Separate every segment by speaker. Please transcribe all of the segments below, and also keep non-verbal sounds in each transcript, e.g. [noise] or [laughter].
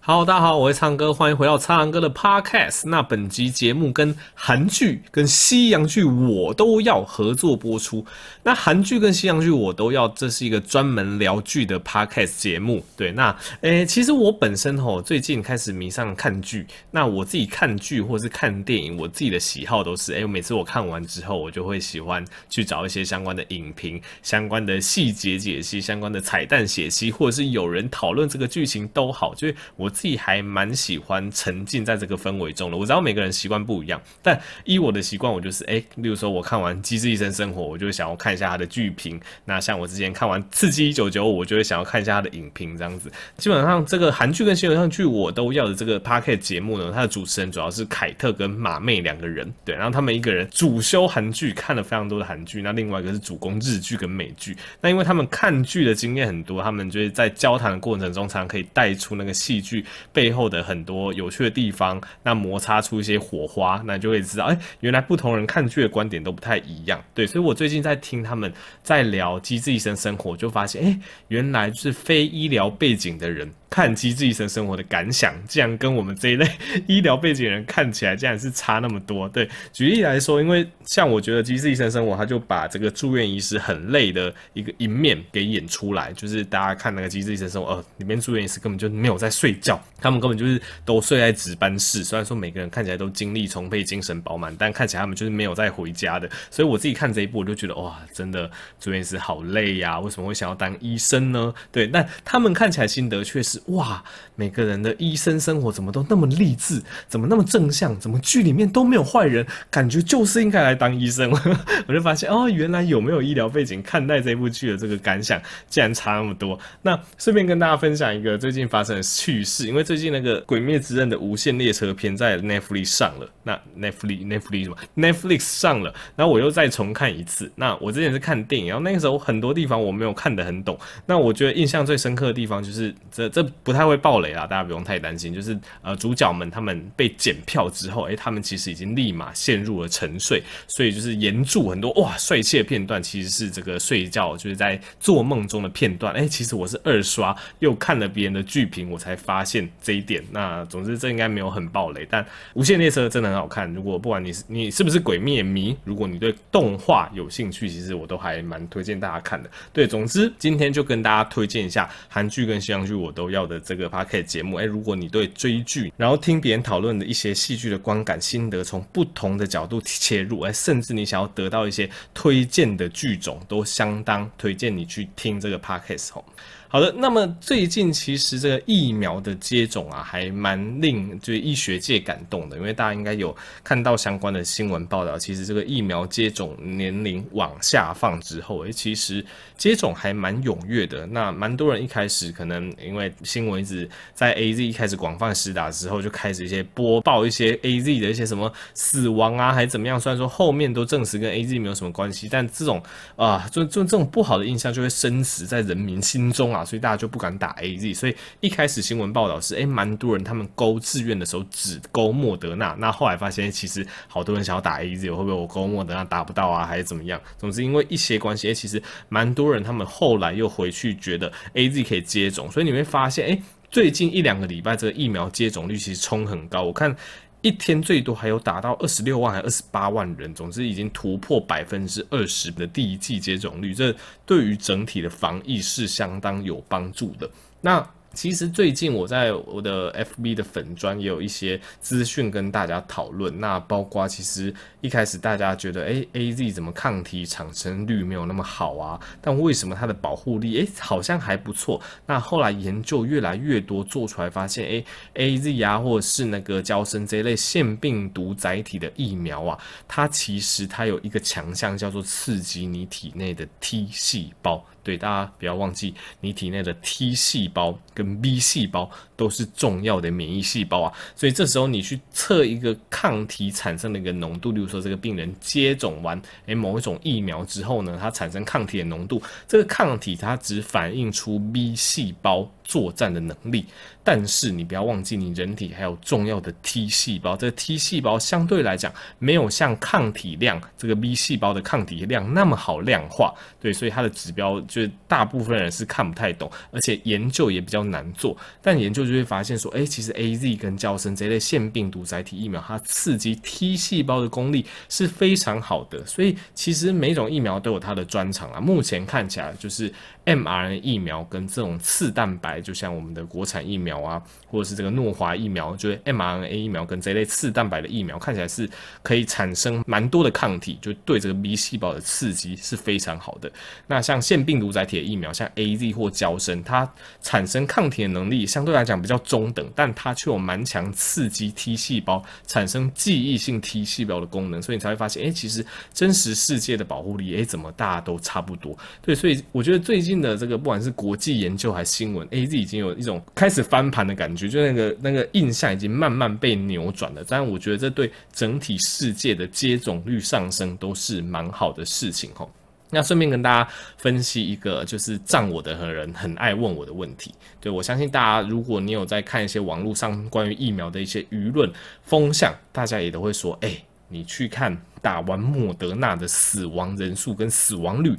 Speaker 1: 好，大家好，我是苍哥，欢迎回到苍狼哥的 Podcast。那本集节目跟韩剧跟西洋剧我都要合作播出。那韩剧跟西洋剧我都要，这是一个专门聊剧的 Podcast 节目。对，那诶、其实我本身吼最近开始迷上看剧。那我自己看剧或是看电影，我自己的喜好都是，诶、每次我看完之后，我就会喜欢去找一些相关的影评、相关的细节解析、相关的彩蛋解析，或者是有人讨论这个剧情都好，就是我。我自己还蛮喜欢沉浸在这个氛围中的。我知道每个人习惯不一样，但依我的习惯，我就是诶，例如说我看完《机智医生生活》，我就想要看一下他的剧评。那像我之前看完《刺激一九九五》，我就会想要看一下他的影评，这样子。基本上这个韩剧跟新偶像剧我都要的这个 Podcast 节目呢，它的主持人主要是凯特跟马妹两个人，对，然后他们一个人主修韩剧，看了非常多的韩剧，那另外一个是主攻日剧跟美剧。那因为他们看剧的经验很多，他们就是在交谈的过程中，常常可以带出那个戏剧。背后的很多有趣的地方，那摩擦出一些火花，那就会知道，哎、原来不同人看剧的观点都不太一样。对，所以我最近在听他们在聊《机智医生生活》，就发现，哎、原来是非医疗背景的人。看《机智医生生活》的感想，竟然跟我们这一类 [laughs] 医疗背景人看起来竟然是差那么多。对，举例来说，因为像我觉得《机智医生生活》，他就把这个住院医师很累的一个一面给演出来，就是大家看那个《机智医生生活》，呃，里面住院医师根本就没有在睡觉，他们根本就是都睡在值班室。虽然说每个人看起来都精力充沛、精神饱满，但看起来他们就是没有在回家的。所以我自己看这一部，我就觉得哇，真的住院医师好累呀、为什么会想要当医生呢？对，但他们看起来心得却是。哇，每个人的医生生活怎么都那么励志，怎么那么正向，怎么剧里面都没有坏人，感觉就是应该来当医生。[laughs] 我就发现哦，原来有没有医疗背景看待这部剧的这个感想，竟然差那么多。那顺便跟大家分享一个最近发生的趣事，因为最近那个《鬼灭之刃》的无限列车篇在 Netflix 上了，那 Netflix Netflix 什么 Netflix 上了，然后我又再重看一次。那我之前是看电影，然后那个时候很多地方我没有看得很懂。那我觉得印象最深刻的地方就是这这。不太会爆雷啦，大家不用太担心。就是呃，主角们他们被检票之后，诶、他们其实已经立马陷入了沉睡，所以就是沿着很多哇帅气的片段，其实是这个睡觉就是在做梦中的片段。诶、其实我是二刷又看了别人的剧评，我才发现这一点。那总之这应该没有很爆雷，但《无限列车》真的很好看。如果不管你是你是不是鬼灭迷，如果你对动画有兴趣，其实我都还蛮推荐大家看的。对，总之今天就跟大家推荐一下韩剧跟西洋剧，我都要的这个 Podcast 节目，诶，如果你对追剧，然后听别人讨论的一些戏剧的观感心得，从不同的角度切入，诶，甚至你想要得到一些推荐的剧种，都相当推荐你去听这个 Podcast 哦。好的，那么最近其实这个疫苗的接种啊，还蛮令就是医学界感动的，因为大家应该有看到相关的新闻报道，其实这个疫苗接种年龄往下放之后，诶，其实接种还蛮踊跃的。那蛮多人一开始可能因为新闻一直在 AZ 一开始广泛施打之后，就开始一些播报一些 AZ 的一些什么死亡啊，还怎么样？虽然说后面都证实跟 AZ 没有什么关系，但这种啊，就就这种不好的印象就会深植在人民心中啊。所以大家就不敢打 AZ，所以一开始新闻报道是，诶、蛮多人他们勾志愿的时候只勾莫德纳，那后来发现其实好多人想要打 AZ，会不会我勾莫德纳打不到啊，还是怎么样？总之因为一些关系，诶、其实蛮多人他们后来又回去觉得 AZ 可以接种，所以你会发现，诶、最近一两个礼拜这个疫苗接种率其实冲很高，我看。一天最多还有达到二十六万还二十八万人，总之已经突破百分之二十的第一季接种率，这对于整体的防疫是相当有帮助的。那。其实最近我在我的 FB 的粉专也有一些资讯跟大家讨论，那包括其实一开始大家觉得，诶 AZ 怎么抗体产生率没有那么好啊？但为什么它的保护力，诶好像还不错？那后来研究越来越多做出来，发现，诶 AZ 啊，或者是那个胶生这一类腺病毒载体的疫苗啊，它其实它有一个强项叫做刺激你体内的 T 细胞。对，大家不要忘记，你体内的 T 细胞跟 B 细胞都是重要的免疫细胞啊。所以这时候你去测一个抗体产生的一个浓度，例如说这个病人接种完诶某一种疫苗之后呢，它产生抗体的浓度，这个抗体它只反映出 B 细胞作战的能力。但是你不要忘记，你人体还有重要的 T 细胞，这个 T 细胞相对来讲没有像抗体量这个 B 细胞的抗体量那么好量化，对，所以它的指标。就是大部分人是看不太懂，而且研究也比较难做。但研究就会发现说，诶，其实 AZ 跟娇生这类腺病毒载体疫苗，它刺激 T 细胞的功力是非常好的。所以其实每种疫苗都有它的专长啊。目前看起来就是。mRNA 疫苗跟这种次蛋白，就像我们的国产疫苗啊，或者是这个诺华疫苗，就是 mRNA 疫苗跟这类次蛋白的疫苗，看起来是可以产生蛮多的抗体，就对这个 B 细胞的刺激是非常好的。那像腺病毒载体的疫苗，像 AZ 或胶生，它产生抗体的能力相对来讲比较中等，但它却有蛮强刺激 T 细胞产生记忆性 T 细胞的功能，所以你才会发现，哎、其实真实世界的保护力，哎、怎么大家都差不多？对，所以我觉得最近。的这个不管是国际研究还是新闻，AZ 已经有一种开始翻盘的感觉，就那个那个印象已经慢慢被扭转了。但我觉得这对整体世界的接种率上升都是蛮好的事情吼。那顺便跟大家分析一个，就是仗我的人很爱问我的问题。对，我相信大家，如果你有在看一些网络上关于疫苗的一些舆论风向，大家也都会说，哎，你去看打完莫德纳的死亡人数跟死亡率。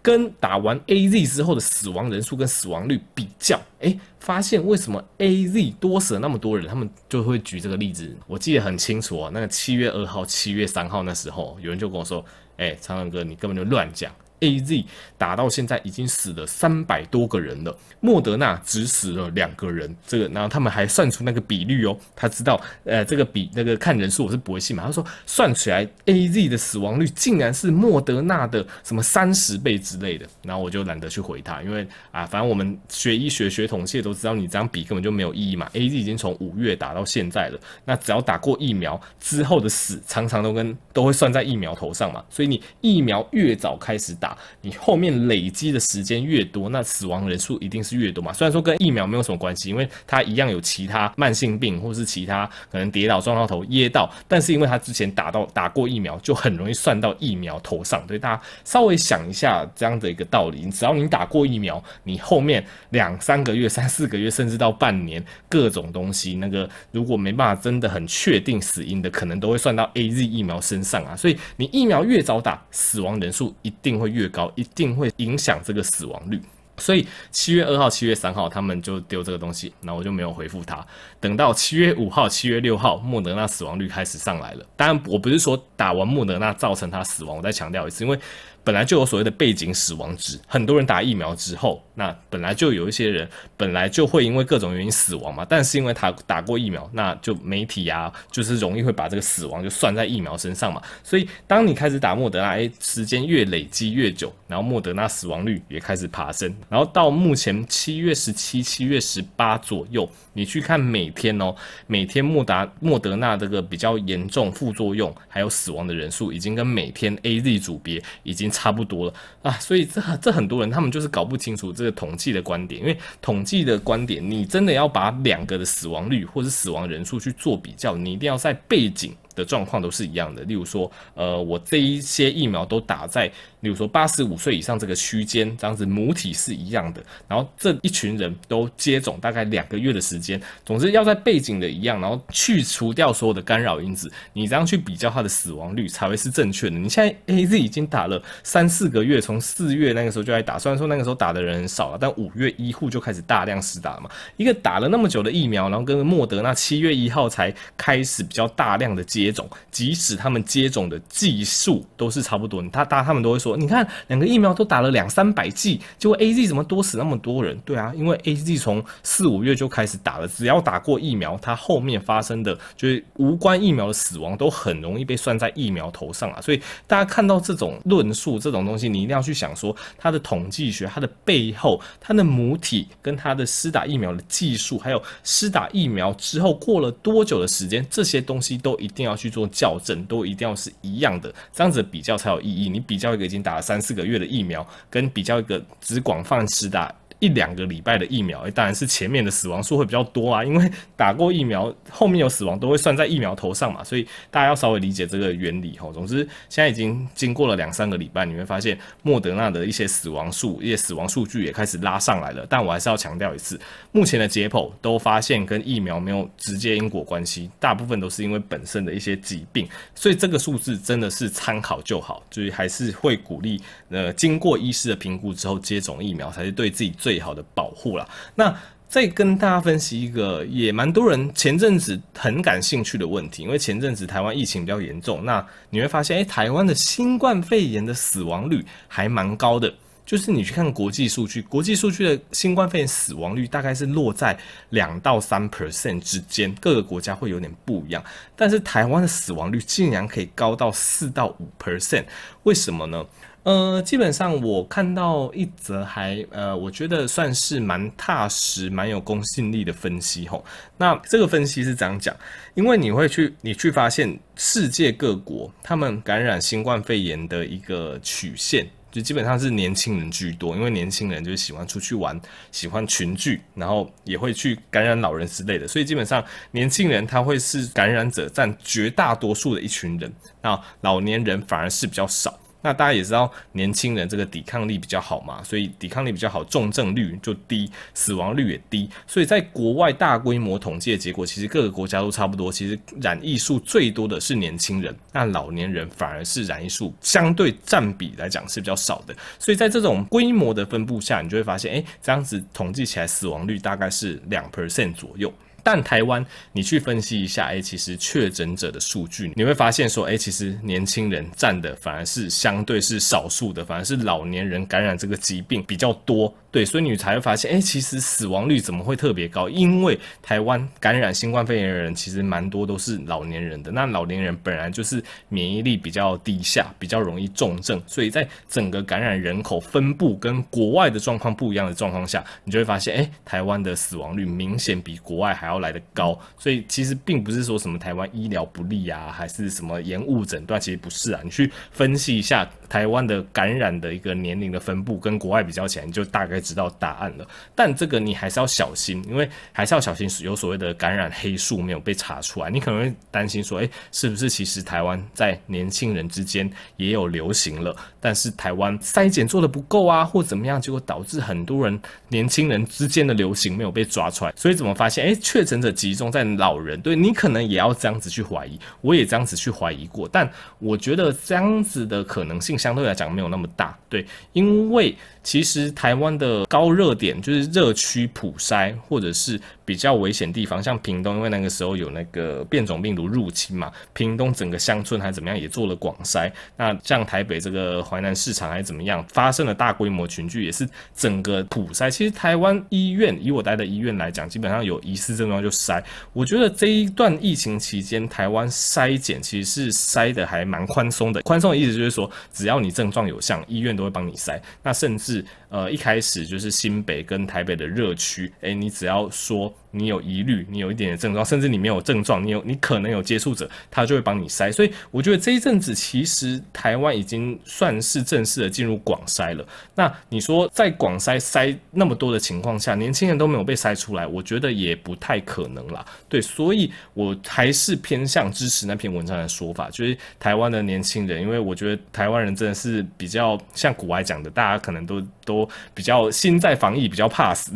Speaker 1: 跟打完 AZ 之后的死亡人数跟死亡率比较，诶，发现为什么 AZ 多死了那么多人？他们就会举这个例子，我记得很清楚啊。那个七月二号、七月三号那时候，有人就跟我说：“诶，苍蓝鸽，你根本就乱讲。” A Z 打到现在已经死了三百多个人了，莫德纳只死了两个人。这个，然后他们还算出那个比率哦，他知道，呃，这个比那个看人数我是不会信嘛。他说算起来 A Z 的死亡率竟然是莫德纳的什么三十倍之类的，然后我就懒得去回他，因为啊，反正我们学医学学统计都知道，你这样比根本就没有意义嘛。A Z 已经从五月打到现在了，那只要打过疫苗之后的死，常常都跟都会算在疫苗头上嘛。所以你疫苗越早开始打。你后面累积的时间越多，那死亡人数一定是越多嘛。虽然说跟疫苗没有什么关系，因为它一样有其他慢性病或是其他可能跌倒撞到头噎到，但是因为他之前打到打过疫苗，就很容易算到疫苗头上。所以大家稍微想一下这样的一个道理，只要你打过疫苗，你后面两三个月、三四个月，甚至到半年，各种东西那个如果没办法真的很确定死因的，可能都会算到 AZ 疫苗身上啊。所以你疫苗越早打，死亡人数一定会越越高。一定会影响这个死亡率，所以七月二号、七月三号他们就丢这个东西，那我就没有回复他。等到七月五号、七月六号，莫德纳死亡率开始上来了。当然，我不是说打完莫德纳造成他死亡，我再强调一次，因为。本来就有所谓的背景死亡值，很多人打疫苗之后，那本来就有一些人本来就会因为各种原因死亡嘛，但是因为他打过疫苗，那就媒体啊，就是容易会把这个死亡就算在疫苗身上嘛。所以当你开始打莫德纳，诶，时间越累积越久，然后莫德纳死亡率也开始爬升，然后到目前七月十七、七月十八左右，你去看每天哦，每天莫达莫德纳这个比较严重副作用还有死亡的人数，已经跟每天 AZ 组别已经。差不多了啊，所以这这很多人他们就是搞不清楚这统计的观点，因为统计的观点，你真的要把两个的死亡率或者死亡人数去做比较，你一定要在背景的状况都是一样的。例如说，呃，我这一些疫苗都打在。例如说，八十五岁以上这个区间，这样子母体是一样的，然后这一群人都接种大概两个月的时间，总之要在背景的一样，然后去除掉所有的干扰因子，你这样去比较它的死亡率才会是正确的。你现在 AZ 已经打了三四个月，从四月那个时候就来打，虽然说那个时候打的人很少了，但五月医护就开始大量施打嘛。一个打了那么久的疫苗，然后跟莫德纳七月一号才开始比较大量的接种，即使他们接种的技术都是差不多，他大他们都会说。你看，两个疫苗都打了两三百剂，结果 AZ 怎么多死那么多人？对啊，因为 AZ 从四五月就开始打了，只要打过疫苗，它后面发生的就是无关疫苗的死亡都很容易被算在疫苗头上啊。所以大家看到这种论述这种东西，你一定要去想说它的统计学、它的背后、它的母体跟它的施打疫苗的技术，还有施打疫苗之后过了多久的时间，这些东西都一定要去做校正，都一定要是一样的，这样子比较才有意义。你比较一个已经。打了三四个月的疫苗，跟比较一个只广泛施打一两个礼拜的疫苗，诶，当然是前面的死亡数会比较多啊，因为打过疫苗，后面有死亡都会算在疫苗头上嘛，所以大家要稍微理解这个原理吼。总之，现在已经经过了两三个礼拜，你会发现莫德纳的一些死亡数、一些死亡数据也开始拉上来了。但我还是要强调一次，目前的解剖都发现跟疫苗没有直接因果关系，大部分都是因为本身的一些疾病，所以这个数字真的是参考就好，就是还是会鼓励呃经过医师的评估之后接种疫苗才是对自己最最好的保护了。那再跟大家分析一个也蛮多人前阵子很感兴趣的问题，因为前阵子台湾疫情比较严重，那你会发现，诶，台湾的新冠肺炎的死亡率还蛮高的。就是你去看国际数据，国际数据的新冠肺炎死亡率大概是落在两到三 percent 之间，各个国家会有点不一样。但是台湾的死亡率竟然可以高到四到五 percent，为什么呢？呃，基本上我看到一则还呃，我觉得算是蛮踏实、蛮有公信力的分析吼。那这个分析是这样讲，因为你会去你去发现世界各国他们感染新冠肺炎的一个曲线。就基本上是年轻人居多，因为年轻人就是喜欢出去玩，喜欢群聚，然后也会去感染老人之类的，所以基本上年轻人他会是感染者占绝大多数的一群人，那老年人反而是比较少。那大家也知道，年轻人这个抵抗力比较好嘛，所以抵抗力比较好，重症率就低，死亡率也低。所以在国外大规模统计的结果，其实各个国家都差不多。其实染疫数最多的是年轻人，那老年人反而是染疫数相对占比来讲是比较少的。所以在这种规模的分布下，你就会发现，哎，这样子统计起来死亡率大概是两 percent 左右。但台湾，你去分析一下，哎，其实确诊者的数据，你会发现说，哎，其实年轻人占的反而是相对是少数的，反而是老年人感染这个疾病比较多。对，所以你才会发现，哎，其实死亡率怎么会特别高？因为台湾感染新冠肺炎的人其实蛮多都是老年人的，那老年人本来就是免疫力比较低下，比较容易重症，所以在整个感染人口分布跟国外的状况不一样的状况下，你就会发现，哎，台湾的死亡率明显比国外还要来的高。所以其实并不是说什么台湾医疗不力啊，还是什么延误诊断，其实不是啊。你去分析一下台湾的感染的一个年龄的分布，跟国外比较起来，你就大概。知道答案了，但这个你还是要小心，因为还是要小心有所谓的感染黑数没有被查出来，你可能会担心说，诶，是不是其实台湾在年轻人之间也有流行了，但是台湾筛检做得不够啊，或怎么样，结果导致很多人年轻人之间的流行没有被抓出来，所以怎么发现，诶，确确诊者集中在老人，对，你可能也要这样子去怀疑，我也这样子去怀疑过，但我觉得这样子的可能性相对来讲没有那么大，对，因为。其实台湾的高热点就是热区普筛，或者是比较危险地方，像屏东，因为那个时候有那个变种病毒入侵嘛，屏东整个乡村还怎么样，也做了广筛。那像台北这个淮南市场还怎么样，发生了大规模群聚，也是整个普筛。其实台湾医院，以我待的医院来讲，基本上有疑似症状就筛。我觉得这一段疫情期间，台湾筛检其实是筛的还蛮宽松的。宽松的意思就是说，只要你症状有像，医院都会帮你筛。那甚至。呃，一开始就是新北跟台北的热区，诶，你只要说。你有疑虑，你有一点点症状，甚至你没有症状，你有你可能有接触者，他就会帮你筛。所以我觉得这一阵子其实台湾已经算是正式的进入广筛了。那你说在广筛筛那么多的情况下，年轻人都没有被筛出来，我觉得也不太可能啦。对，所以我还是偏向支持那篇文章的说法，就是台湾的年轻人，因为我觉得台湾人真的是比较像古外讲的，大家可能都都比较心在防疫，比较怕死，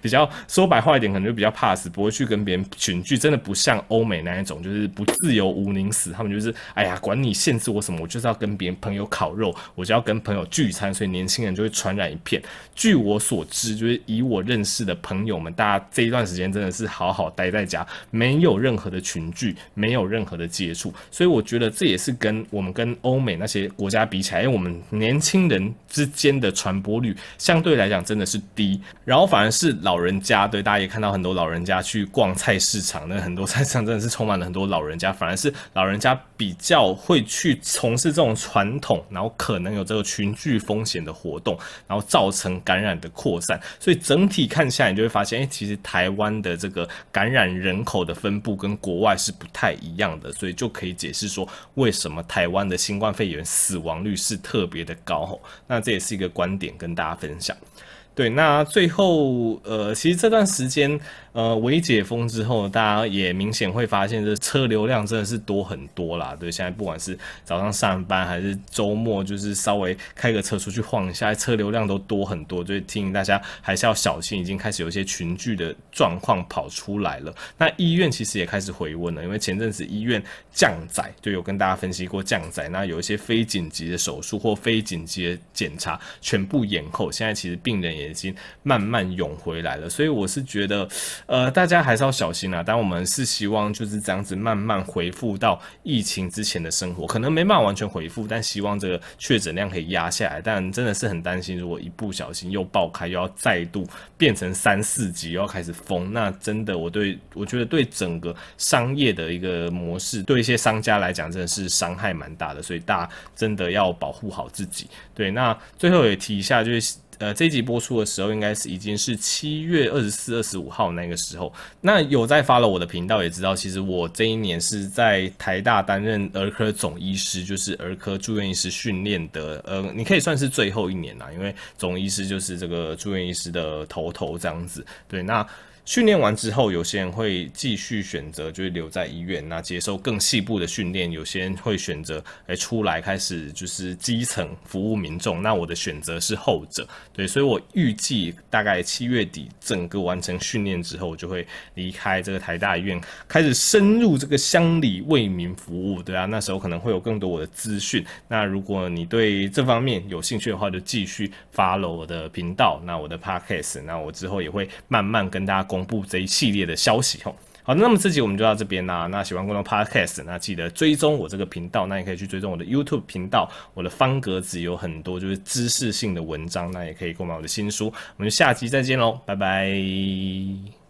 Speaker 1: 比较说白话一点，可能就比较。怕死，不会去跟别人群聚，真的不像欧美那一种，就是不自由无宁死。他们就是，哎呀，管你限制我什么，我就是要跟别人朋友烤肉，我就要跟朋友聚餐，所以年轻人就会传染一片。据我所知，就是以我认识的朋友们，大家这一段时间真的是好好待在家，没有任何的群聚，没有任何的接触。所以我觉得这也是跟我们跟欧美那些国家比起来，因为我们年轻人之间的传播率相对来讲真的是低，然后反而是老人家，对，大家也看到很多老。老人家去逛菜市场，那很多 [laughs] 菜市场真的是充满了很多老人家，反而是老人家比较会去从事这种传统，然后可能有这个群聚风险的活动，然后造成感染的扩散。所以整体看下来，你就会发现，哎，其实台湾的这个感染人口的分布跟国外是不太一样的，所以就可以解释说，为什么台湾的新冠肺炎死亡率是特别的高。那这也是一个观点跟大家分享。对，那最后，呃，其实这段时间，呃，微解封之后，大家也明显会发现，这车流量真的是多很多啦。对，现在不管是早上上班还是周末，就是稍微开个车出去晃一下，车流量都多很多。所以提醒大家还是要小心，已经开始有一些群聚的状况跑出来了。那医院其实也开始回温了，因为前阵子医院降载，就有跟大家分析过降载，那有一些非紧急的手术或非紧急的检查全部延后。现在其实病人也已经慢慢涌回来了，所以我是觉得，呃，大家还是要小心啊。但我们是希望就是这样子慢慢恢复到疫情之前的生活，可能没办法完全恢复，但希望这个确诊量可以压下来。但真的是很担心，如果一不小心又爆开，又要再度变成三四级，又要开始封，那真的我对我觉得对整个商业的一个模式，对一些商家来讲，真的是伤害蛮大的。所以大家真的要保护好自己。对，那最后也提一下，就是。呃，这一集播出的时候，应该是已经是七月二十四、二十五号那个时候。那有在发了我的频道，也知道，其实我这一年是在台大担任儿科总医师，就是儿科住院医师训练的。呃，你可以算是最后一年啦，因为总医师就是这个住院医师的头头这样子。对，那。训练完之后，有些人会继续选择就是留在医院，那接受更细部的训练；有些人会选择哎出来开始就是基层服务民众。那我的选择是后者，对，所以我预计大概七月底整个完成训练之后，我就会离开这个台大医院，开始深入这个乡里为民服务，对啊，那时候可能会有更多我的资讯。那如果你对这方面有兴趣的话，就继续 follow 我的频道，那我的 podcast，那我之后也会慢慢跟大家。公布这一系列的消息吼，好，那么这集我们就到这边啦。那喜欢观众 Podcast，那记得追踪我这个频道，那也可以去追踪我的 YouTube 频道。我的方格子有很多就是知识性的文章，那也可以购买我的新书。我们就下期再见喽，拜拜。